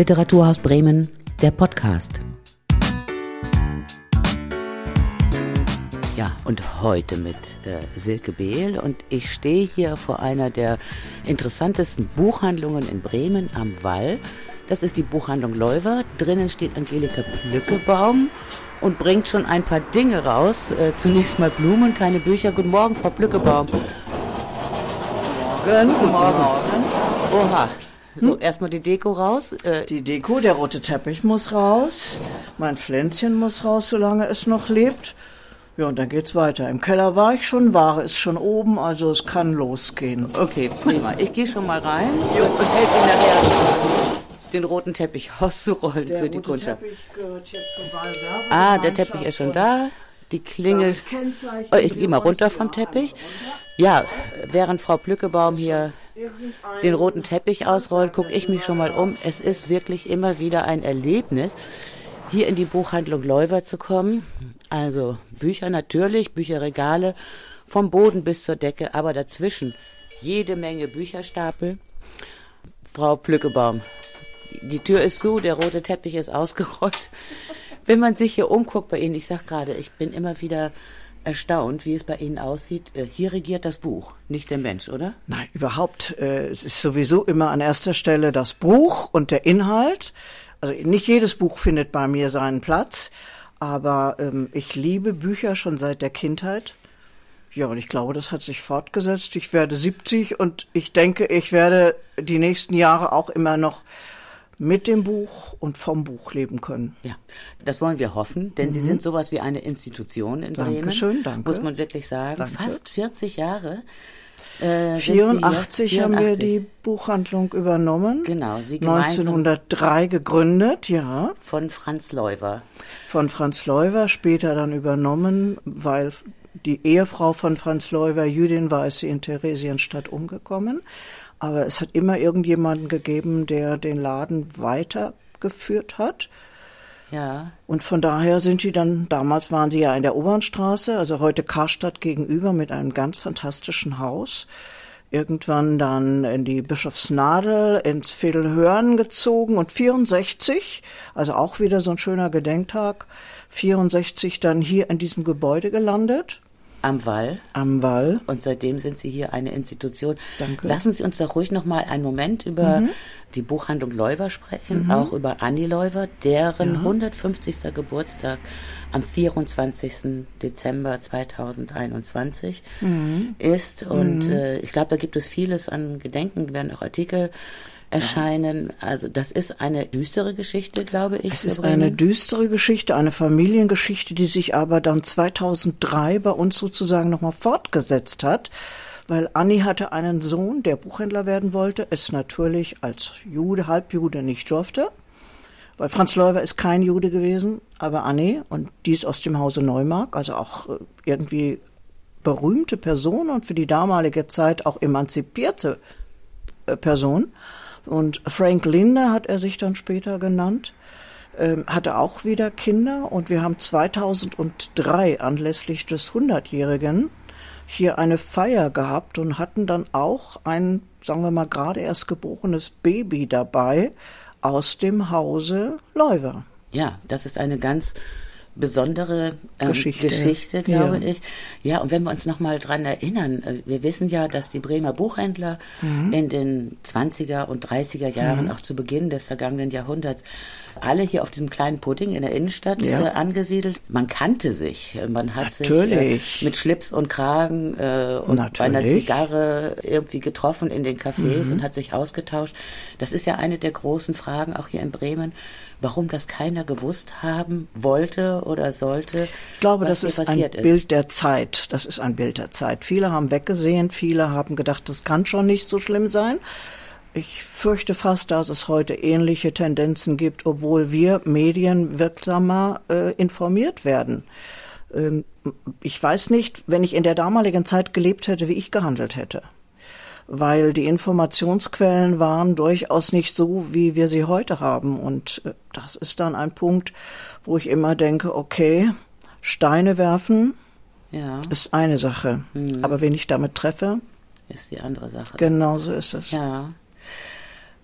Literaturhaus Bremen, der Podcast. Ja, und heute mit äh, Silke Behl und ich stehe hier vor einer der interessantesten Buchhandlungen in Bremen am Wall. Das ist die Buchhandlung Leuwer. Drinnen steht Angelika Plückebaum und bringt schon ein paar Dinge raus. Äh, zunächst mal Blumen, keine Bücher. Guten Morgen, Frau Plückebaum. Guten Morgen. Oha. So, hm? erstmal die Deko raus. Äh, die Deko, der rote Teppich muss raus. Mein Pflänzchen muss raus, solange es noch lebt. Ja, und dann geht's weiter. Im Keller war ich schon, Ware ist schon oben, also es kann losgehen. Okay, prima. Ich gehe schon mal rein jo. und helfe Ihnen nachher den roten Teppich auszurollen der für die Kundschaft. Der Teppich gehört hier zur Ah, der Teppich ist schon da. Die Klingel. Oh, ich gehe mal runter vom Teppich. Ja, während Frau Plückebaum hier den roten Teppich ausrollt, gucke ich mich schon mal um. Es ist wirklich immer wieder ein Erlebnis, hier in die Buchhandlung Leuwer zu kommen. Also Bücher natürlich, Bücherregale, vom Boden bis zur Decke, aber dazwischen jede Menge Bücherstapel. Frau Plückebaum, die Tür ist zu, der rote Teppich ist ausgerollt. Wenn man sich hier umguckt bei Ihnen, ich sag gerade, ich bin immer wieder erstaunt, wie es bei Ihnen aussieht. Äh, hier regiert das Buch, nicht der Mensch, oder? Nein, überhaupt. Äh, es ist sowieso immer an erster Stelle das Buch und der Inhalt. Also nicht jedes Buch findet bei mir seinen Platz, aber ähm, ich liebe Bücher schon seit der Kindheit. Ja, und ich glaube, das hat sich fortgesetzt. Ich werde 70 und ich denke, ich werde die nächsten Jahre auch immer noch mit dem Buch und vom Buch leben können. Ja, das wollen wir hoffen, denn mhm. Sie sind sowas wie eine Institution in Bremen. Dankeschön, danke. Muss man wirklich sagen. Danke. Fast 40 Jahre. Äh, 84 haben wir die Buchhandlung übernommen. Genau, Sie 1903 gegründet, ja. Von Franz Leuwer. Von Franz Leuwer, später dann übernommen, weil die Ehefrau von Franz Leuwer Jüdin war, ist sie in Theresienstadt umgekommen. Aber es hat immer irgendjemanden gegeben, der den Laden weitergeführt hat. Ja. Und von daher sind die dann, damals waren die ja in der Obernstraße, also heute Karstadt gegenüber mit einem ganz fantastischen Haus. Irgendwann dann in die Bischofsnadel, ins Viertelhörn gezogen und 64, also auch wieder so ein schöner Gedenktag, 64 dann hier in diesem Gebäude gelandet. Am Wall. Am Wall. Und seitdem sind Sie hier eine Institution. Danke. Lassen Sie uns doch ruhig noch mal einen Moment über mhm. die Buchhandlung Leuwer sprechen, mhm. auch über Anni Leuwer, deren ja. 150. Geburtstag am 24. Dezember 2021 mhm. ist. Und mhm. äh, ich glaube, da gibt es vieles an Gedenken, werden auch Artikel erscheinen. Also das ist eine düstere Geschichte, glaube ich. Es ist eine düstere Geschichte, eine Familiengeschichte, die sich aber dann 2003 bei uns sozusagen nochmal fortgesetzt hat. Weil Anni hatte einen Sohn, der Buchhändler werden wollte, es natürlich als Jude, Halbjude nicht durfte. Weil Franz Leuwer ist kein Jude gewesen, aber Anni und dies aus dem Hause Neumark, also auch äh, irgendwie berühmte Person und für die damalige Zeit auch emanzipierte äh, Person. Und Frank Linder hat er sich dann später genannt, ähm, hatte auch wieder Kinder. Und wir haben 2003 anlässlich des 100-Jährigen hier eine Feier gehabt und hatten dann auch ein, sagen wir mal, gerade erst geborenes Baby dabei aus dem Hause Leuwer. Ja, das ist eine ganz besondere ähm, Geschichte, Geschichte glaube ja. ich. Ja, und wenn wir uns noch mal dran erinnern, äh, wir wissen ja, dass die Bremer Buchhändler mhm. in den 20er und 30er Jahren, mhm. auch zu Beginn des vergangenen Jahrhunderts, alle hier auf diesem kleinen Pudding in der Innenstadt ja. äh, angesiedelt. Man kannte sich. Man hat Natürlich. sich äh, mit Schlips und Kragen äh, und Natürlich. bei einer Zigarre irgendwie getroffen in den Cafés mhm. und hat sich ausgetauscht. Das ist ja eine der großen Fragen auch hier in Bremen warum das keiner gewusst haben wollte oder sollte. Ich glaube, das ist ein ist. Bild der Zeit. Das ist ein Bild der Zeit. Viele haben weggesehen, viele haben gedacht, das kann schon nicht so schlimm sein. Ich fürchte fast, dass es heute ähnliche Tendenzen gibt, obwohl wir Medien wirksamer äh, informiert werden. Ähm, ich weiß nicht, wenn ich in der damaligen Zeit gelebt hätte, wie ich gehandelt hätte weil die Informationsquellen waren durchaus nicht so, wie wir sie heute haben. Und äh, das ist dann ein Punkt, wo ich immer denke, okay, Steine werfen ja. ist eine Sache, mhm. aber wen ich damit treffe, ist die andere Sache. Genau so ist es. Ja.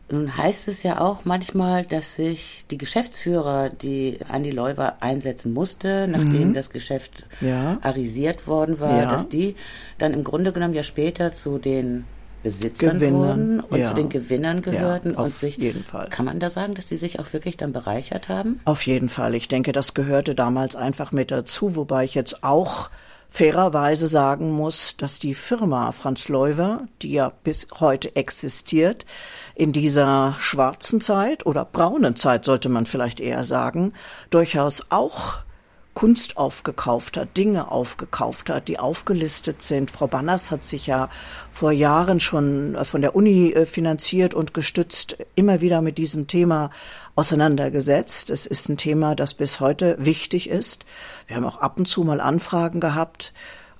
Nun heißt es ja auch manchmal, dass sich die Geschäftsführer, die Andi Leuwer einsetzen musste, nachdem mhm. das Geschäft ja. arisiert worden war, ja. dass die dann im Grunde genommen ja später zu den Besitzern Gewinnern, wurden und ja. zu den Gewinnern gehörten ja, und sich jeden Fall. Kann man da sagen, dass die sich auch wirklich dann bereichert haben? Auf jeden Fall. Ich denke, das gehörte damals einfach mit dazu, wobei ich jetzt auch fairerweise sagen muss, dass die Firma Franz Leuwer, die ja bis heute existiert, in dieser schwarzen Zeit oder braunen Zeit sollte man vielleicht eher sagen, durchaus auch Kunst aufgekauft hat, Dinge aufgekauft hat, die aufgelistet sind. Frau Banners hat sich ja vor Jahren schon äh, von der Uni äh, finanziert und gestützt immer wieder mit diesem Thema auseinandergesetzt. Es ist ein Thema, das bis heute wichtig ist. Wir haben auch ab und zu mal Anfragen gehabt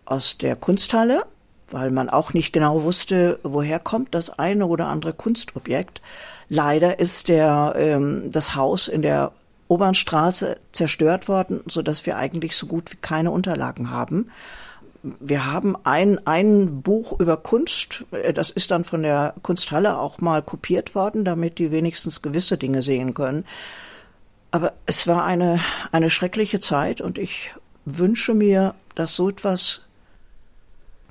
aus der Kunsthalle, weil man auch nicht genau wusste, woher kommt das eine oder andere Kunstobjekt. Leider ist der, ähm, das Haus in der Obernstraße zerstört worden, so dass wir eigentlich so gut wie keine Unterlagen haben. Wir haben ein, ein Buch über Kunst, äh, das ist dann von der Kunsthalle auch mal kopiert worden, damit die wenigstens gewisse Dinge sehen können. Aber es war eine, eine schreckliche Zeit und ich wünsche mir, dass so etwas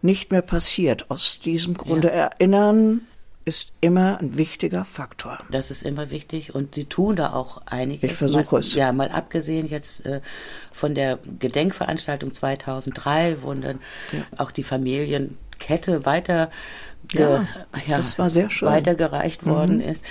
nicht mehr passiert. Aus diesem Grunde ja. erinnern ist immer ein wichtiger Faktor. Das ist immer wichtig und Sie tun da auch einiges. Ich versuche es. Ja, mal abgesehen jetzt äh, von der Gedenkveranstaltung 2003, wo dann ja. auch die Familienkette weiter ja, ja, das war sehr schön. weitergereicht worden mhm. ist.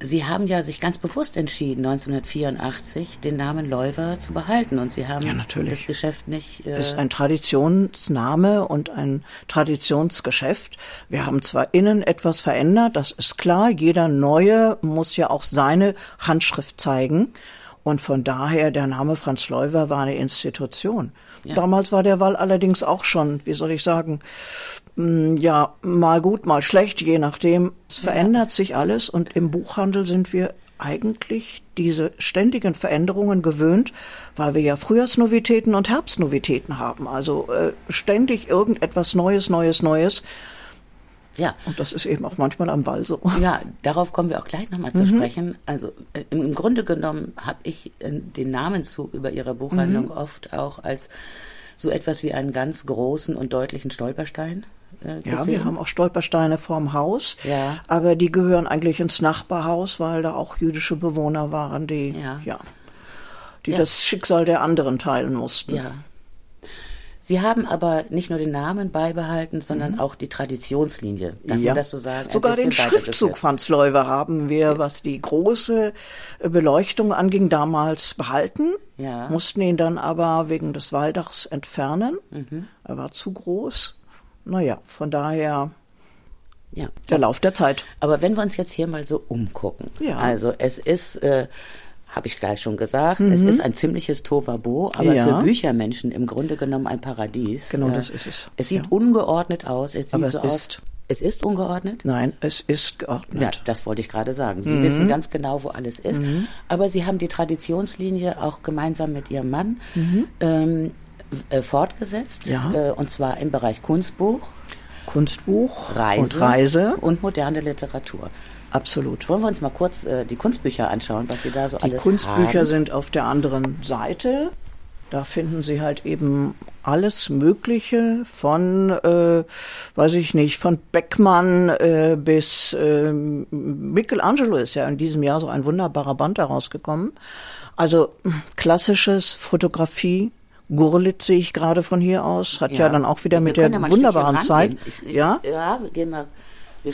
Sie haben ja sich ganz bewusst entschieden, 1984 den Namen Leuwer zu behalten und Sie haben ja, das Geschäft nicht. Äh ist ein Traditionsname und ein Traditionsgeschäft. Wir haben zwar innen etwas verändert, das ist klar. Jeder Neue muss ja auch seine Handschrift zeigen. Und von daher, der Name Franz Leuwer war eine Institution. Ja. Damals war der Wall allerdings auch schon, wie soll ich sagen, ja, mal gut, mal schlecht, je nachdem. Es ja. verändert sich alles und im Buchhandel sind wir eigentlich diese ständigen Veränderungen gewöhnt, weil wir ja Frühjahrsnovitäten und Herbstnovitäten haben. Also äh, ständig irgendetwas Neues, Neues, Neues. Ja. Und das ist eben auch manchmal am Wall so. Ja, darauf kommen wir auch gleich nochmal zu mhm. sprechen. Also äh, im Grunde genommen habe ich äh, den Namenzug über Ihre Buchhandlung mhm. oft auch als so etwas wie einen ganz großen und deutlichen Stolperstein. Äh, ja, wir haben auch Stolpersteine vorm Haus, ja. aber die gehören eigentlich ins Nachbarhaus, weil da auch jüdische Bewohner waren, die ja, ja die ja. das Schicksal der anderen teilen mussten. Ja. Sie haben aber nicht nur den Namen beibehalten, sondern mhm. auch die Traditionslinie. Darf ja. man das so sagen? Sogar den Schriftzug Franz Leuwe haben wir, ja. was die große Beleuchtung anging, damals behalten. Ja. Mussten ihn dann aber wegen des Walldachs entfernen. Mhm. Er war zu groß. Naja, von daher ja. der Lauf der Zeit. Aber wenn wir uns jetzt hier mal so umgucken. Ja. Also es ist äh, habe ich gleich schon gesagt. Mhm. Es ist ein ziemliches Tovabo, aber ja. für Büchermenschen im Grunde genommen ein Paradies. Genau, das ist es. Es sieht ja. ungeordnet aus. Es aber es so ist. Es ist ungeordnet? Nein, es ist geordnet. Ja, das wollte ich gerade sagen. Sie mhm. wissen ganz genau, wo alles ist. Mhm. Aber Sie haben die Traditionslinie auch gemeinsam mit Ihrem Mann mhm. ähm, äh, fortgesetzt. Ja. Äh, und zwar im Bereich Kunstbuch. Kunstbuch Reise und Reise und moderne Literatur. Absolut. Wollen wir uns mal kurz äh, die Kunstbücher anschauen, was Sie da so die alles haben? Die Kunstbücher sind auf der anderen Seite. Da finden Sie halt eben alles Mögliche von, äh, weiß ich nicht, von Beckmann äh, bis äh, Michelangelo ist ja in diesem Jahr so ein wunderbarer Band herausgekommen. Also klassisches Fotografie, Gurlitz sehe ich gerade von hier aus, hat ja, ja dann auch wieder wir mit der ja wunderbaren Zeit. Ich, ich, ja? ja, gehen wir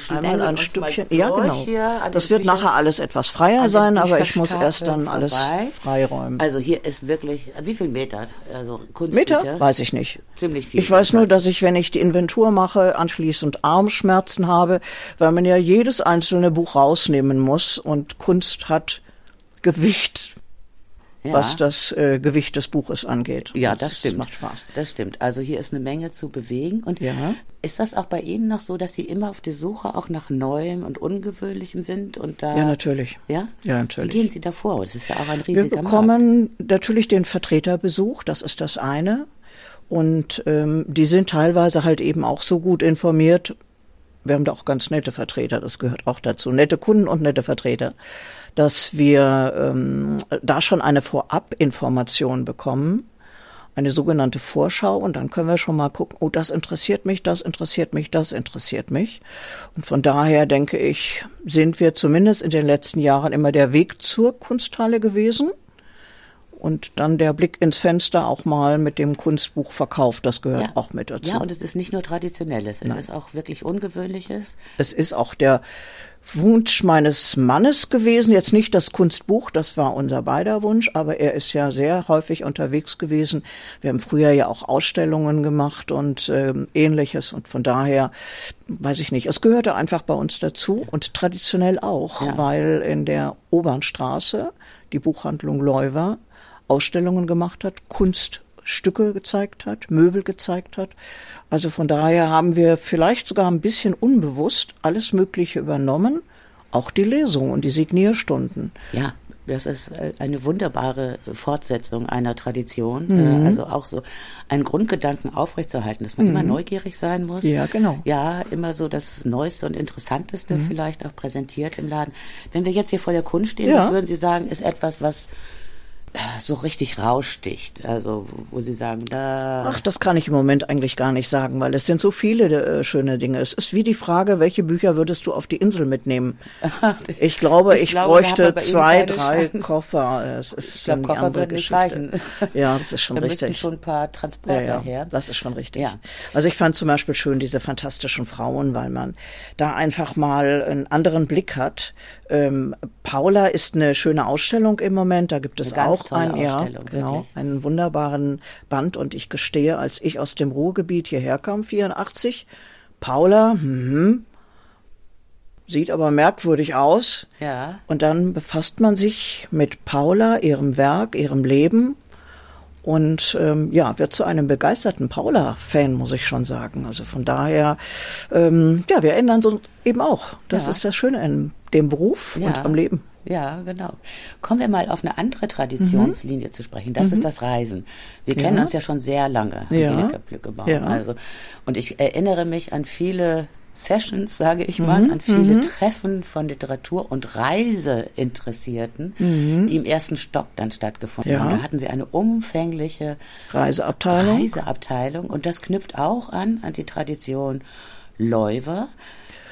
Einmal ein Stückchen. Ja, genau. Das wird nachher alles etwas freier sein, aber ich muss erst dann vorbei. alles freiräumen. Also hier ist wirklich, wie viel Meter? Also Kunstbücher? Meter? Weiß ich nicht. Ziemlich viel. Ich weiß nur, dass ich, wenn ich die Inventur mache, anschließend Armschmerzen habe, weil man ja jedes einzelne Buch rausnehmen muss und Kunst hat Gewicht ja. was das äh, Gewicht des Buches angeht. Ja, das, das stimmt. Das macht Spaß. Das stimmt. Also hier ist eine Menge zu bewegen. Und ja. ist das auch bei Ihnen noch so, dass Sie immer auf der Suche auch nach Neuem und Ungewöhnlichem sind? Und da, ja, natürlich. Ja? Ja, natürlich. Wie gehen Sie da vor? Das ist ja auch ein riesiger Wir bekommen Markt. natürlich den Vertreterbesuch, das ist das eine. Und ähm, die sind teilweise halt eben auch so gut informiert, wir haben da auch ganz nette Vertreter, das gehört auch dazu, nette Kunden und nette Vertreter, dass wir ähm, da schon eine Vorabinformation bekommen, eine sogenannte Vorschau und dann können wir schon mal gucken, oh, das interessiert mich, das interessiert mich, das interessiert mich. Und von daher denke ich, sind wir zumindest in den letzten Jahren immer der Weg zur Kunsthalle gewesen. Und dann der Blick ins Fenster auch mal mit dem Kunstbuchverkauf, das gehört ja. auch mit dazu. Ja, und es ist nicht nur Traditionelles, es Nein. ist auch wirklich Ungewöhnliches. Es ist auch der Wunsch meines Mannes gewesen, jetzt nicht das Kunstbuch, das war unser beider Wunsch, aber er ist ja sehr häufig unterwegs gewesen. Wir haben früher ja auch Ausstellungen gemacht und äh, ähnliches und von daher weiß ich nicht, es gehörte einfach bei uns dazu und traditionell auch, ja. weil in der Obernstraße die Buchhandlung Leuwer Ausstellungen gemacht hat, Kunststücke gezeigt hat, Möbel gezeigt hat. Also von daher haben wir vielleicht sogar ein bisschen unbewusst alles Mögliche übernommen, auch die Lesung und die Signierstunden. Ja. Das ist äh, eine wunderbare Fortsetzung einer Tradition. Mhm. Äh, also auch so einen Grundgedanken aufrechtzuerhalten, dass man mhm. immer neugierig sein muss. Ja, genau. Ja, immer so das Neueste und Interessanteste mhm. vielleicht auch präsentiert im Laden. Wenn wir jetzt hier vor der Kunst stehen, ja. was würden Sie sagen, ist etwas, was so richtig raussticht. Also wo Sie sagen, da. Ach, das kann ich im Moment eigentlich gar nicht sagen, weil es sind so viele äh, schöne Dinge. Es ist wie die Frage, welche Bücher würdest du auf die Insel mitnehmen? Ich glaube, ich, ich glaube, bräuchte zwei, drei Chance. Koffer. Es ist ich glaube, Koffer würden nicht reichen. Ja, das ist schon da richtig. Da schon ein paar Transporter ja, ja, her. Das ist schon richtig. Ja. Also ich fand zum Beispiel schön diese fantastischen Frauen, weil man da einfach mal einen anderen Blick hat. Ähm, Paula ist eine schöne Ausstellung im Moment. Da gibt es auch ein, ja, genau, einen wunderbaren Band. Und ich gestehe, als ich aus dem Ruhrgebiet hierher kam, 84, Paula, hm, sieht aber merkwürdig aus. Ja. Und dann befasst man sich mit Paula, ihrem Werk, ihrem Leben und ähm, ja, wird zu einem begeisterten Paula-Fan, muss ich schon sagen. Also von daher, ähm, ja, wir ändern so eben auch. Das ja. ist das Schöne in dem Beruf ja. und am Leben. Ja, genau. Kommen wir mal auf eine andere Traditionslinie mhm. zu sprechen. Das mhm. ist das Reisen. Wir kennen ja. uns ja schon sehr lange, ja. Ja. Also, und ich erinnere mich an viele Sessions, sage ich mal, mhm. an viele mhm. Treffen von Literatur- und Reiseinteressierten, mhm. die im ersten Stock dann stattgefunden ja. haben. Da hatten sie eine umfängliche Reiseabteilung. Reiseabteilung. Und das knüpft auch an, an die Tradition Läufer.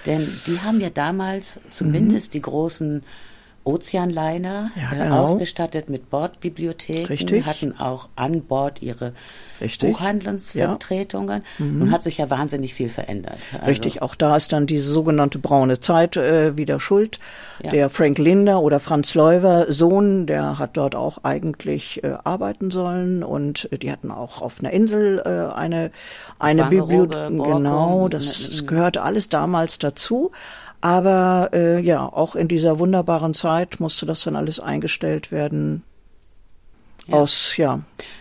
Denn die haben ja damals zumindest mhm. die großen Ozeanliner ja, äh, genau. ausgestattet mit Bordbibliotheken, Richtig. hatten auch an Bord ihre Richtig. Buchhandlungsvertretungen ja. mhm. und hat sich ja wahnsinnig viel verändert. Also Richtig, auch da ist dann diese sogenannte braune Zeit äh, wieder schuld. Ja. Der Frank Linder oder Franz Leuwer Sohn, der hat dort auch eigentlich äh, arbeiten sollen und äh, die hatten auch auf einer Insel äh, eine eine Bibliothek. Genau, das, das gehörte alles damals dazu. Aber äh, ja, auch in dieser wunderbaren Zeit musste das dann alles eingestellt werden. Ja. Aus, ja.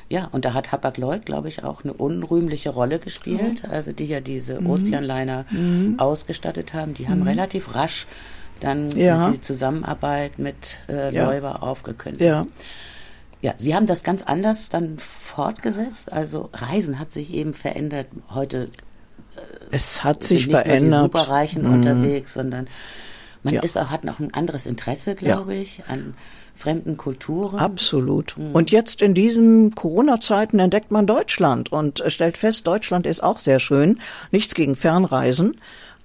Ja, und da hat Hapag-Lloyd, glaube ich, auch eine unrühmliche Rolle gespielt. Mhm. Also die ja diese mhm. Ozeanliner mhm. ausgestattet haben. Die haben mhm. relativ rasch dann ja. die Zusammenarbeit mit äh, ja. Aufgekündigt. Ja. Ja, Sie haben das ganz anders dann fortgesetzt. Also Reisen hat sich eben verändert. Heute es hat sich nicht verändert. Nur die Superreichen mhm. unterwegs, sondern man ja. ist auch, hat noch ein anderes Interesse, glaube ja. ich, an fremden Kulturen. Absolut. Mhm. Und jetzt in diesen Corona-Zeiten entdeckt man Deutschland und stellt fest, Deutschland ist auch sehr schön. Nichts gegen Fernreisen,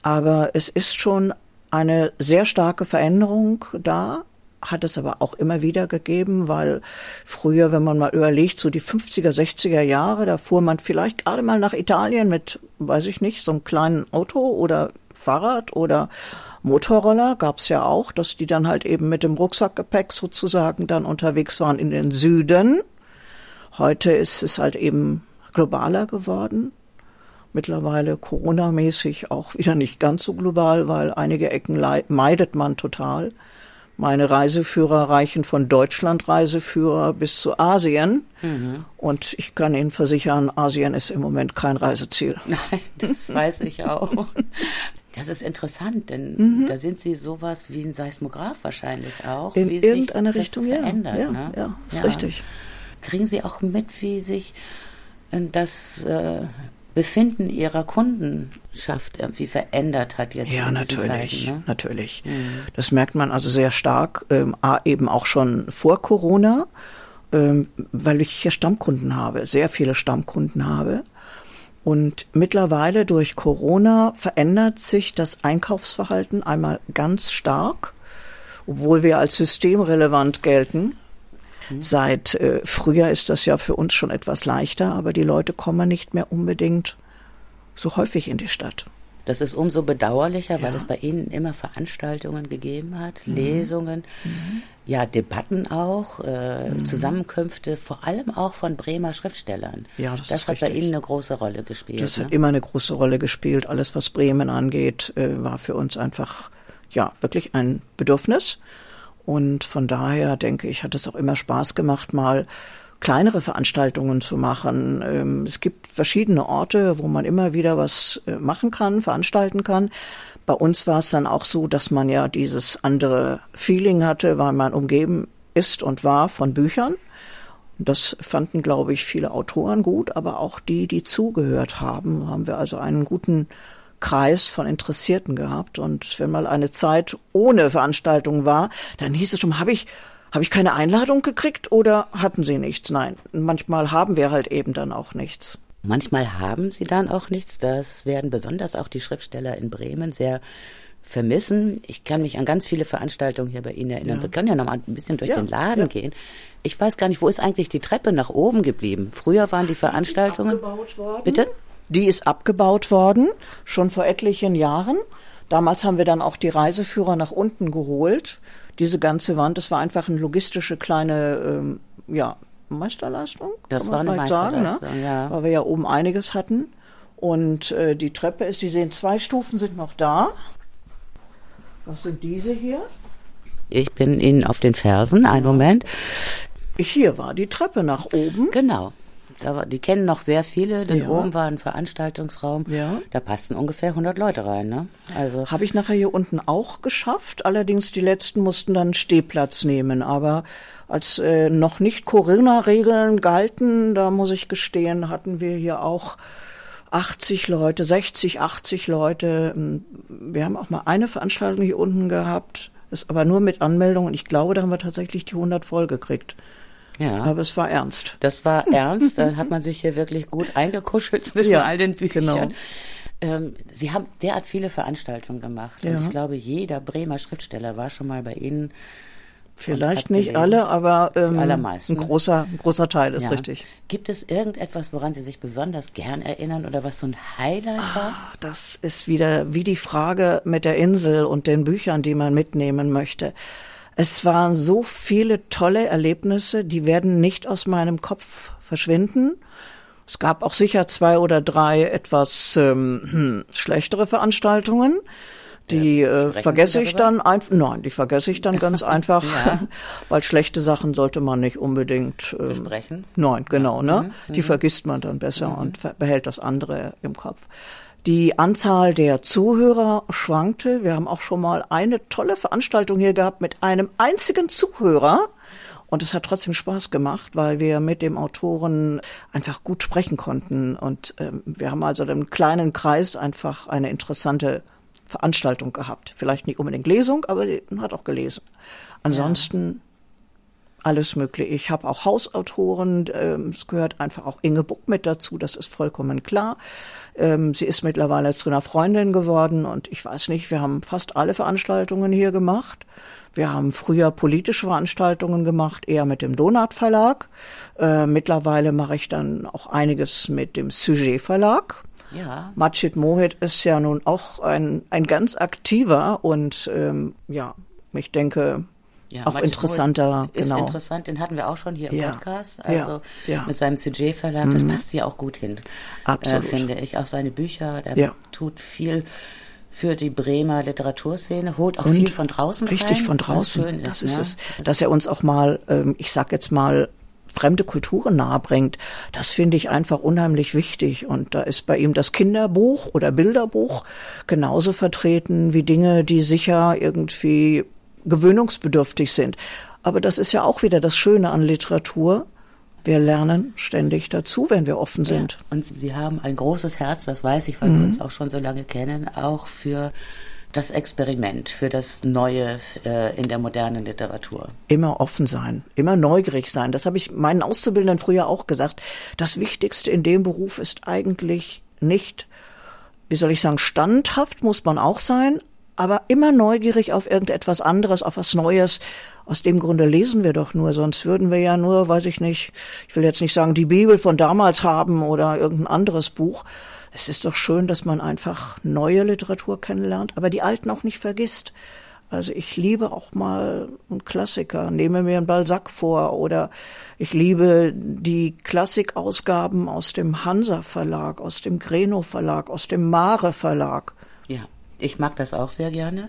aber es ist schon eine sehr starke Veränderung da hat es aber auch immer wieder gegeben, weil früher, wenn man mal überlegt, so die 50er, 60er Jahre, da fuhr man vielleicht gerade mal nach Italien mit, weiß ich nicht, so einem kleinen Auto oder Fahrrad oder Motorroller gab's ja auch, dass die dann halt eben mit dem Rucksackgepäck sozusagen dann unterwegs waren in den Süden. Heute ist es halt eben globaler geworden. Mittlerweile Corona-mäßig auch wieder nicht ganz so global, weil einige Ecken meidet man total. Meine Reiseführer reichen von Deutschland Reiseführer bis zu Asien. Mhm. Und ich kann Ihnen versichern, Asien ist im Moment kein Reiseziel. Nein, das weiß ich auch. Das ist interessant, denn mhm. da sind Sie sowas wie ein Seismograph wahrscheinlich auch. In irgendeiner Richtung, ja. Verändert, ja, ne? ja, ist ja. richtig. Kriegen Sie auch mit, wie sich äh, das äh, Befinden ihrer Kundenschaft irgendwie verändert hat jetzt. Ja, natürlich, Zeiten, ne? natürlich. Mhm. Das merkt man also sehr stark, ähm, eben auch schon vor Corona, ähm, weil ich hier Stammkunden habe, sehr viele Stammkunden habe. Und mittlerweile durch Corona verändert sich das Einkaufsverhalten einmal ganz stark, obwohl wir als systemrelevant gelten. Mhm. Seit äh, Frühjahr ist das ja für uns schon etwas leichter, aber die Leute kommen nicht mehr unbedingt so häufig in die Stadt. Das ist umso bedauerlicher, ja. weil es bei Ihnen immer Veranstaltungen gegeben hat, mhm. Lesungen, mhm. ja, Debatten auch, äh, mhm. Zusammenkünfte, vor allem auch von Bremer Schriftstellern. Ja, das, das hat richtig. bei Ihnen eine große Rolle gespielt. Das ne? hat immer eine große Rolle gespielt. Alles, was Bremen angeht, äh, war für uns einfach, ja, wirklich ein Bedürfnis. Und von daher denke ich, hat es auch immer Spaß gemacht, mal kleinere Veranstaltungen zu machen. Ähm, es gibt verschiedene Orte, wo man immer wieder was äh, machen kann, veranstalten kann. Bei uns war es dann auch so, dass man ja dieses andere Feeling hatte, weil man umgeben ist und war von Büchern. Das fanden, glaube ich, viele Autoren gut, aber auch die, die zugehört haben, haben wir also einen guten Kreis von Interessierten gehabt. Und wenn mal eine Zeit ohne Veranstaltung war, dann hieß es schon, habe ich, habe ich keine Einladung gekriegt oder hatten Sie nichts? Nein, manchmal haben wir halt eben dann auch nichts. Manchmal haben sie dann auch nichts. Das werden besonders auch die Schriftsteller in Bremen sehr vermissen. Ich kann mich an ganz viele Veranstaltungen hier bei Ihnen erinnern. Ja. Wir können ja noch mal ein bisschen durch ja, den Laden ja. gehen. Ich weiß gar nicht, wo ist eigentlich die Treppe nach oben geblieben? Früher waren die Veranstaltungen. Bitte? Die ist abgebaut worden, schon vor etlichen Jahren. Damals haben wir dann auch die Reiseführer nach unten geholt. Diese ganze Wand, das war einfach eine logistische kleine, ähm, ja, Meisterleistung. Das war eine Meisterleistung, sagen, ne? ja. Weil wir ja oben einiges hatten. Und äh, die Treppe ist, Sie sehen, zwei Stufen sind noch da. Was sind diese hier? Ich bin Ihnen auf den Fersen, einen Moment. Hier war die Treppe nach oben. Genau. Da war, die kennen noch sehr viele, denn ja. oben war ein Veranstaltungsraum. Ja. Da passten ungefähr 100 Leute rein. Ne? Also habe ich nachher hier unten auch geschafft. Allerdings die letzten mussten dann Stehplatz nehmen. Aber als äh, noch nicht Corona-Regeln galten, da muss ich gestehen, hatten wir hier auch 80 Leute, 60, 80 Leute. Wir haben auch mal eine Veranstaltung hier unten gehabt, ist aber nur mit Anmeldung und ich glaube, da haben wir tatsächlich die 100 voll gekriegt. Ja. Aber es war ernst. Das war ernst. da hat man sich hier wirklich gut eingekuschelt zwischen ja, all den Büchern. Genau. Ähm, Sie haben derart viele Veranstaltungen gemacht. Ja. Und ich glaube, jeder Bremer Schriftsteller war schon mal bei Ihnen. Vielleicht nicht alle, aber ähm, ein großer, ein großer Teil ist ja. richtig. Gibt es irgendetwas, woran Sie sich besonders gern erinnern oder was so ein Highlight ah, war? Das ist wieder wie die Frage mit der Insel und den Büchern, die man mitnehmen möchte. Es waren so viele tolle Erlebnisse, die werden nicht aus meinem Kopf verschwinden. Es gab auch sicher zwei oder drei etwas ähm, hm, schlechtere Veranstaltungen. Die äh, vergesse ich dann einfach. Nein, die vergesse ich dann ganz einfach, ja. weil schlechte Sachen sollte man nicht unbedingt ähm, besprechen. Nein, genau, ne? Mhm. Die vergisst man dann besser mhm. und behält das andere im Kopf. Die Anzahl der Zuhörer schwankte. Wir haben auch schon mal eine tolle Veranstaltung hier gehabt mit einem einzigen Zuhörer. Und es hat trotzdem Spaß gemacht, weil wir mit dem Autoren einfach gut sprechen konnten. Und ähm, wir haben also im kleinen Kreis einfach eine interessante Veranstaltung gehabt. Vielleicht nicht unbedingt Lesung, aber sie hat auch gelesen. Ansonsten alles mögliche. Ich habe auch Hausautoren, ähm, es gehört einfach auch Inge Buck mit dazu, das ist vollkommen klar. Ähm, sie ist mittlerweile zu einer Freundin geworden und ich weiß nicht, wir haben fast alle Veranstaltungen hier gemacht. Wir haben früher politische Veranstaltungen gemacht, eher mit dem Donat Verlag. Äh, mittlerweile mache ich dann auch einiges mit dem Sujet Verlag. Ja. Majid Mohit ist ja nun auch ein, ein ganz aktiver und ähm, ja, ich denke, ja, auch interessanter. Ist genau. interessant, den hatten wir auch schon hier im ja. Podcast. Also ja. mit seinem CJ-Verlag, das mhm. passt hier auch gut hin. Absolut. Äh, finde ich. Auch seine Bücher, der tut viel für die Bremer Literaturszene, holt auch Und viel von draußen Richtig rein, von draußen. Das ist, das ist ne? es. Dass er uns auch mal, ähm, ich sag jetzt mal, fremde Kulturen nahebringt, das finde ich einfach unheimlich wichtig. Und da ist bei ihm das Kinderbuch oder Bilderbuch genauso vertreten wie Dinge, die sicher irgendwie gewöhnungsbedürftig sind. Aber das ist ja auch wieder das Schöne an Literatur. wir lernen ständig dazu, wenn wir offen sind. Ja, und Sie haben ein großes Herz, das weiß ich, weil mhm. wir uns auch schon so lange kennen, auch für das Experiment, für das Neue äh, in der modernen Literatur. Immer offen sein, immer neugierig sein. Das habe ich meinen Auszubildenden früher auch gesagt. Das Wichtigste in dem Beruf ist eigentlich nicht, wie soll ich sagen, standhaft muss man auch sein, aber immer neugierig auf irgendetwas anderes, auf was Neues. Aus dem Grunde lesen wir doch nur, sonst würden wir ja nur, weiß ich nicht, ich will jetzt nicht sagen, die Bibel von damals haben oder irgendein anderes Buch. Es ist doch schön, dass man einfach neue Literatur kennenlernt, aber die alten auch nicht vergisst. Also ich liebe auch mal einen Klassiker, nehme mir einen Balzac vor oder ich liebe die Klassikausgaben aus dem Hansa Verlag, aus dem Greno Verlag, aus dem Mare Verlag. Ich mag das auch sehr gerne.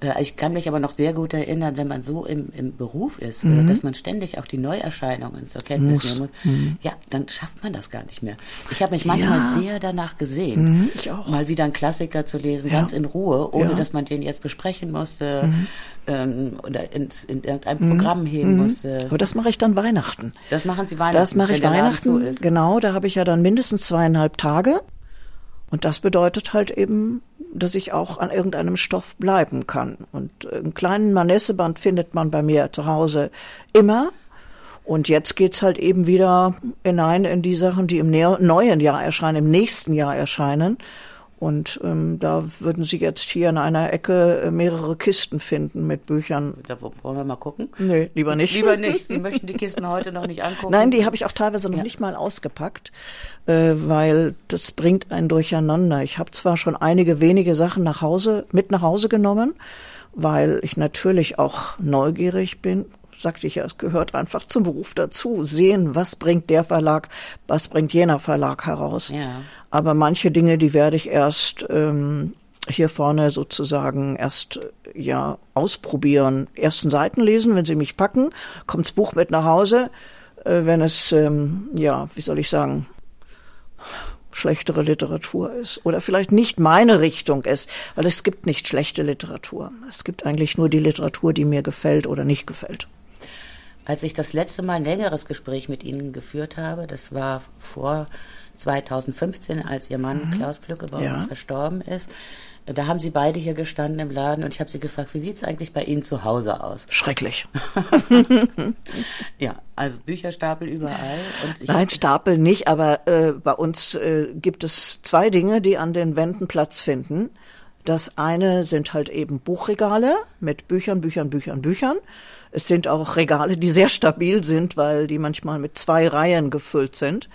Äh, ich kann mich aber noch sehr gut erinnern, wenn man so im, im Beruf ist, äh, mhm. dass man ständig auch die Neuerscheinungen zur Kenntnis nehmen muss. Mhm. Ja, dann schafft man das gar nicht mehr. Ich habe mich manchmal ja. sehr danach gesehen, mhm, ich auch. mal wieder einen Klassiker zu lesen, ja. ganz in Ruhe, ohne ja. dass man den jetzt besprechen musste mhm. ähm, oder ins, in irgendein mhm. Programm heben mhm. musste. Aber das mache ich dann Weihnachten. Das machen Sie Weihnachten. Das mache ich Weihnachten. So genau, da habe ich ja dann mindestens zweieinhalb Tage. Und das bedeutet halt eben, dass ich auch an irgendeinem Stoff bleiben kann. Und einen kleinen Manesseband findet man bei mir zu Hause immer. Und jetzt geht's halt eben wieder hinein in die Sachen, die im neuen Jahr erscheinen, im nächsten Jahr erscheinen. Und ähm, da würden Sie jetzt hier in einer Ecke äh, mehrere Kisten finden mit Büchern. Da wollen wir mal gucken? Nee, lieber nicht. Lieber nicht. Sie möchten die Kisten heute noch nicht angucken? Nein, die habe ich auch teilweise noch ja. nicht mal ausgepackt, äh, weil das bringt einen durcheinander. Ich habe zwar schon einige wenige Sachen nach Hause mit nach Hause genommen, weil ich natürlich auch neugierig bin sagte ich ja, es gehört einfach zum Beruf dazu. Sehen, was bringt der Verlag, was bringt jener Verlag heraus. Ja. Aber manche Dinge, die werde ich erst ähm, hier vorne sozusagen erst ja ausprobieren. Ersten Seiten lesen, wenn sie mich packen, kommt's Buch mit nach Hause. Äh, wenn es ähm, ja, wie soll ich sagen, schlechtere Literatur ist oder vielleicht nicht meine Richtung ist, weil es gibt nicht schlechte Literatur. Es gibt eigentlich nur die Literatur, die mir gefällt oder nicht gefällt. Als ich das letzte Mal ein längeres Gespräch mit Ihnen geführt habe, das war vor 2015, als Ihr Mann mhm. Klaus Glückebaum ja. verstorben ist, da haben Sie beide hier gestanden im Laden und ich habe Sie gefragt, wie sieht's eigentlich bei Ihnen zu Hause aus? Schrecklich. ja, also Bücherstapel überall. Nein, Stapel nicht, aber äh, bei uns äh, gibt es zwei Dinge, die an den Wänden Platz finden. Das eine sind halt eben Buchregale mit Büchern, Büchern, Büchern, Büchern. Es sind auch Regale, die sehr stabil sind, weil die manchmal mit zwei Reihen gefüllt sind.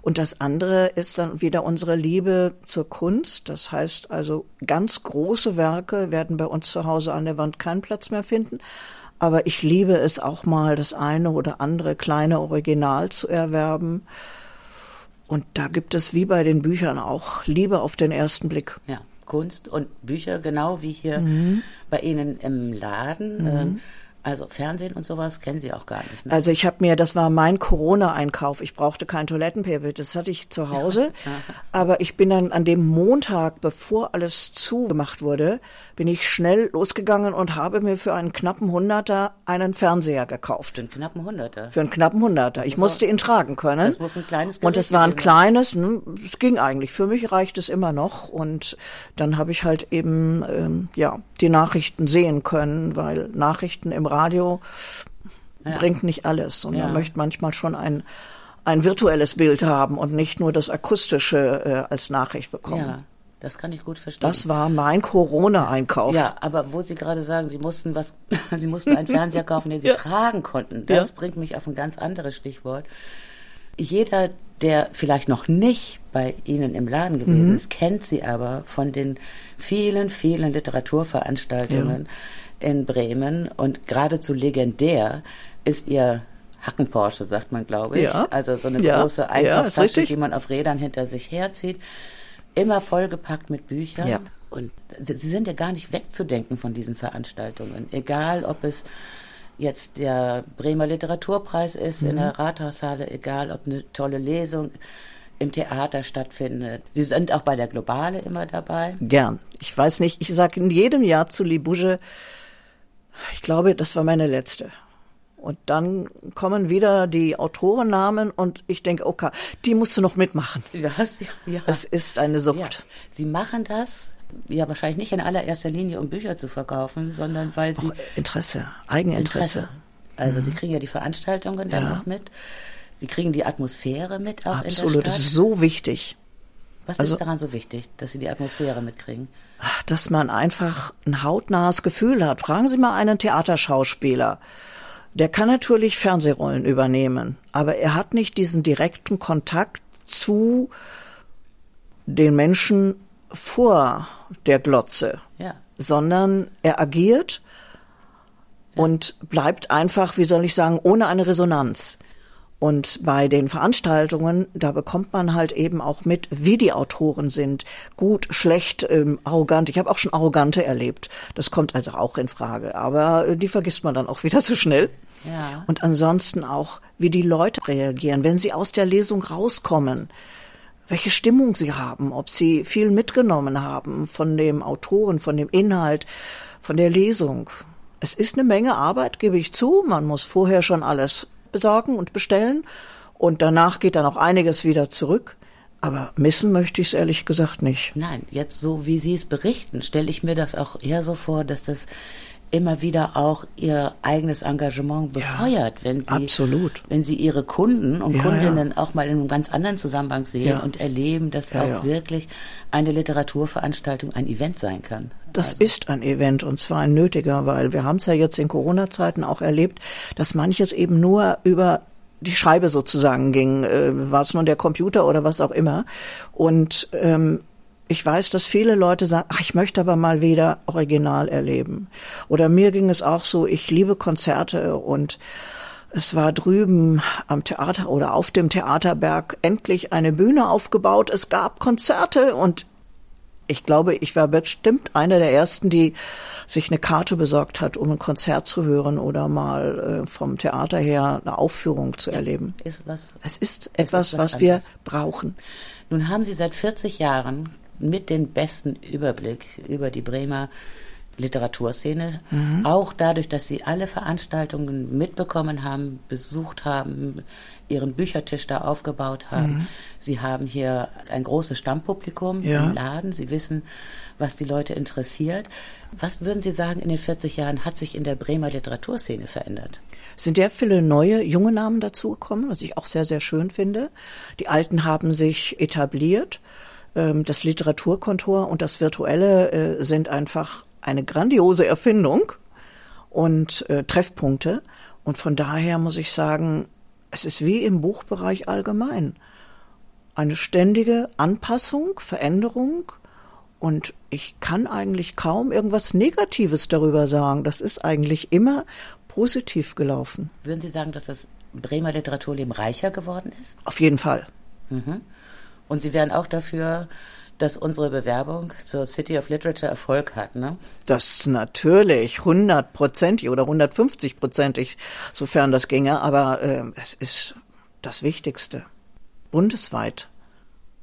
Und das andere ist dann wieder unsere Liebe zur Kunst. Das heißt also, ganz große Werke werden bei uns zu Hause an der Wand keinen Platz mehr finden. Aber ich liebe es auch mal, das eine oder andere kleine Original zu erwerben. Und da gibt es wie bei den Büchern auch Liebe auf den ersten Blick. Ja, Kunst und Bücher, genau wie hier mhm. bei Ihnen im Laden. Mhm. Also Fernsehen und sowas kennen Sie auch gar nicht. Ne? Also ich habe mir, das war mein Corona-Einkauf. Ich brauchte kein Toilettenpapier, das hatte ich zu Hause. Ja. Aber ich bin dann an dem Montag, bevor alles zugemacht wurde, bin ich schnell losgegangen und habe mir für einen knappen Hunderter einen Fernseher gekauft. Für einen knappen Hunderter? Für einen knappen Hunderter. Ich musste ihn tragen können. Das muss ein kleines Gerät Und es war ein kleines, ne, es ging eigentlich. Für mich reicht es immer noch. Und dann habe ich halt eben, ähm, ja, die Nachrichten sehen können, weil Nachrichten im Radio ja. bringt nicht alles. Und ja. man möchte manchmal schon ein, ein virtuelles Bild haben und nicht nur das akustische äh, als Nachricht bekommen. Ja. Das kann ich gut verstehen. Das war mein Corona-Einkauf. Ja, aber wo Sie gerade sagen, Sie mussten was, Sie mussten einen Fernseher kaufen, den Sie ja. tragen konnten. Das ja. bringt mich auf ein ganz anderes Stichwort. Jeder, der vielleicht noch nicht bei Ihnen im Laden gewesen mhm. ist, kennt Sie aber von den vielen, vielen Literaturveranstaltungen ja. in Bremen und geradezu legendär ist Ihr Hacken Porsche, sagt man, glaube ich. Ja. Also so eine große Einkaufstasche, die man auf Rädern hinter sich herzieht immer vollgepackt mit Büchern. Ja. Und sie sind ja gar nicht wegzudenken von diesen Veranstaltungen. Egal, ob es jetzt der Bremer Literaturpreis ist mhm. in der Rathaushalle, egal, ob eine tolle Lesung im Theater stattfindet. Sie sind auch bei der Globale immer dabei. Gern. Ich weiß nicht, ich sage in jedem Jahr zu Libouge, ich glaube, das war meine letzte. Und dann kommen wieder die Autorennamen und ich denke, okay, die musst du noch mitmachen. Ja, ja. Es ist eine Sucht. Ja. Sie machen das ja wahrscheinlich nicht in allererster Linie, um Bücher zu verkaufen, sondern weil sie. Auch Interesse, Eigeninteresse. Interesse. Also mhm. sie kriegen ja die Veranstaltungen dann ja. noch mit. Sie kriegen die Atmosphäre mit auch Absolut, in der Stadt. das ist so wichtig. Was also, ist daran so wichtig, dass Sie die Atmosphäre mitkriegen? Dass man einfach ein hautnahes Gefühl hat. Fragen Sie mal einen Theaterschauspieler. Der kann natürlich Fernsehrollen übernehmen, aber er hat nicht diesen direkten Kontakt zu den Menschen vor der Glotze, ja. sondern er agiert ja. und bleibt einfach, wie soll ich sagen, ohne eine Resonanz. Und bei den Veranstaltungen, da bekommt man halt eben auch mit, wie die Autoren sind. Gut, schlecht, ähm, arrogant. Ich habe auch schon arrogante erlebt. Das kommt also auch in Frage. Aber äh, die vergisst man dann auch wieder so schnell. Ja. Und ansonsten auch, wie die Leute reagieren, wenn sie aus der Lesung rauskommen. Welche Stimmung sie haben, ob sie viel mitgenommen haben von dem Autoren, von dem Inhalt, von der Lesung. Es ist eine Menge Arbeit, gebe ich zu. Man muss vorher schon alles besorgen und bestellen. Und danach geht dann auch einiges wieder zurück. Aber missen möchte ich es ehrlich gesagt nicht. Nein, jetzt so wie Sie es berichten, stelle ich mir das auch eher so vor, dass das immer wieder auch ihr eigenes Engagement befeuert, ja, wenn sie absolut. wenn sie ihre Kunden und ja, Kundinnen ja. auch mal in einem ganz anderen Zusammenhang sehen und erleben, dass auch wirklich eine Literaturveranstaltung ein Event sein kann. Das also. ist ein Event und zwar ein nötiger, weil wir haben es ja jetzt in Corona-Zeiten auch erlebt, dass manches eben nur über die Schreibe sozusagen ging, äh, war es nun der Computer oder was auch immer. Und ähm, ich weiß, dass viele Leute sagen, ach, ich möchte aber mal wieder original erleben. Oder mir ging es auch so, ich liebe Konzerte und es war drüben am Theater oder auf dem Theaterberg endlich eine Bühne aufgebaut. Es gab Konzerte und ich glaube, ich war bestimmt einer der ersten, die sich eine Karte besorgt hat, um ein Konzert zu hören oder mal äh, vom Theater her eine Aufführung zu erleben. Ist was, es ist etwas, ist was, was wir brauchen. Nun haben Sie seit 40 Jahren mit den besten Überblick über die Bremer Literaturszene. Mhm. Auch dadurch, dass sie alle Veranstaltungen mitbekommen haben, besucht haben, ihren Büchertisch da aufgebaut haben. Mhm. Sie haben hier ein großes Stammpublikum ja. im Laden. Sie wissen, was die Leute interessiert. Was würden Sie sagen, in den 40 Jahren hat sich in der Bremer Literaturszene verändert? Es sind sehr viele neue, junge Namen dazugekommen, was ich auch sehr, sehr schön finde. Die Alten haben sich etabliert. Ähm, das Literaturkontor und das Virtuelle äh, sind einfach eine grandiose Erfindung und äh, Treffpunkte. Und von daher muss ich sagen, es ist wie im Buchbereich allgemein. Eine ständige Anpassung, Veränderung. Und ich kann eigentlich kaum irgendwas Negatives darüber sagen. Das ist eigentlich immer positiv gelaufen. Würden Sie sagen, dass das Bremer Literaturleben reicher geworden ist? Auf jeden Fall. Mhm. Und Sie wären auch dafür, dass unsere Bewerbung zur City of Literature Erfolg hat, ne? Das natürlich, hundertprozentig oder hundertfünfzigprozentig, sofern das ginge, aber äh, es ist das Wichtigste. Bundesweit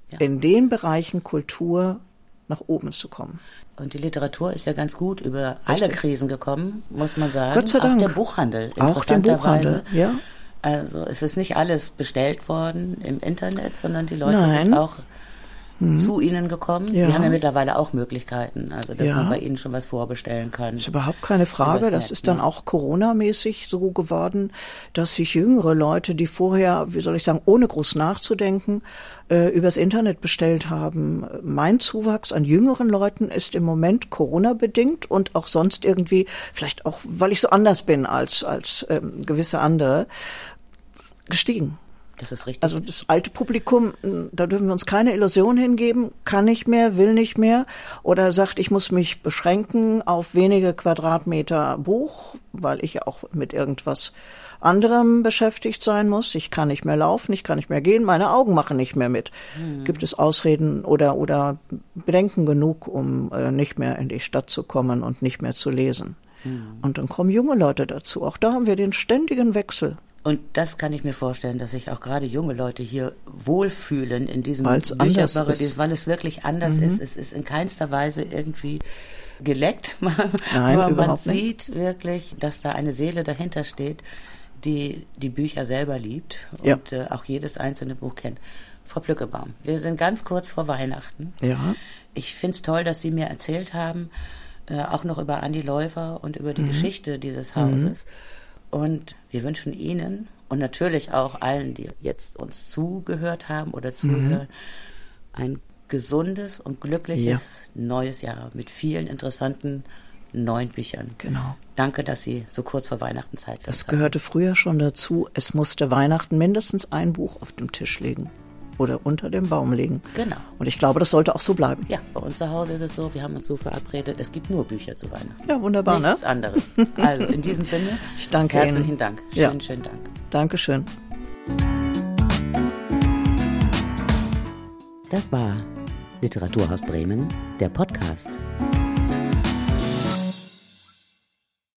ja. in den Bereichen Kultur nach oben zu kommen. Und die Literatur ist ja ganz gut über Richtig. alle Krisen gekommen, muss man sagen. Gott sei Dank. Auch der Buchhandel. Auch der Buchhandel, ja. Also es ist nicht alles bestellt worden im Internet, sondern die Leute Nein. sind auch mhm. zu Ihnen gekommen. Ja. Sie haben ja mittlerweile auch Möglichkeiten, also dass ja. man bei Ihnen schon was vorbestellen kann. Das ist überhaupt keine Frage. Das ist dann ne? auch Corona-mäßig so geworden, dass sich jüngere Leute, die vorher, wie soll ich sagen, ohne groß nachzudenken, äh, übers Internet bestellt haben. Mein Zuwachs an jüngeren Leuten ist im Moment Corona-bedingt und auch sonst irgendwie, vielleicht auch, weil ich so anders bin als, als ähm, gewisse andere, gestiegen. Das ist richtig. Also das alte Publikum, da dürfen wir uns keine Illusion hingeben, kann nicht mehr, will nicht mehr oder sagt, ich muss mich beschränken auf wenige Quadratmeter Buch, weil ich auch mit irgendwas anderem beschäftigt sein muss. Ich kann nicht mehr laufen, ich kann nicht mehr gehen, meine Augen machen nicht mehr mit. Hm. Gibt es Ausreden oder, oder Bedenken genug, um äh, nicht mehr in die Stadt zu kommen und nicht mehr zu lesen? Hm. Und dann kommen junge Leute dazu. Auch da haben wir den ständigen Wechsel. Und das kann ich mir vorstellen, dass sich auch gerade junge Leute hier wohlfühlen in diesem Bücherparadies, weil es wirklich anders mhm. ist. Es ist in keinster Weise irgendwie geleckt, Nein, aber man sieht nicht. wirklich, dass da eine Seele dahinter steht, die die Bücher selber liebt und ja. äh, auch jedes einzelne Buch kennt. Frau Plückebaum, wir sind ganz kurz vor Weihnachten. Ja. Ich finde es toll, dass Sie mir erzählt haben, äh, auch noch über Andi Läufer und über die mhm. Geschichte dieses Hauses. Mhm. Und wir wünschen Ihnen und natürlich auch allen, die jetzt uns zugehört haben oder zuhören, mhm. ein gesundes und glückliches ja. neues Jahr mit vielen interessanten neuen Büchern. Genau. Danke, dass Sie so kurz vor Weihnachten Zeit haben. Das gehörte früher schon dazu. Es musste Weihnachten mindestens ein Buch auf dem Tisch liegen oder unter dem Baum legen. Genau. Und ich glaube, das sollte auch so bleiben. Ja, bei uns zu Hause ist es so, wir haben uns so verabredet, es gibt nur Bücher zu Weihnachten. Ja, wunderbar, Nichts ne? anderes. Also in diesem Sinne, ich danke herzlichen Ihnen. Dank. Schönen, ja. schönen Dank. Dankeschön. Das war Literaturhaus Bremen, der Podcast.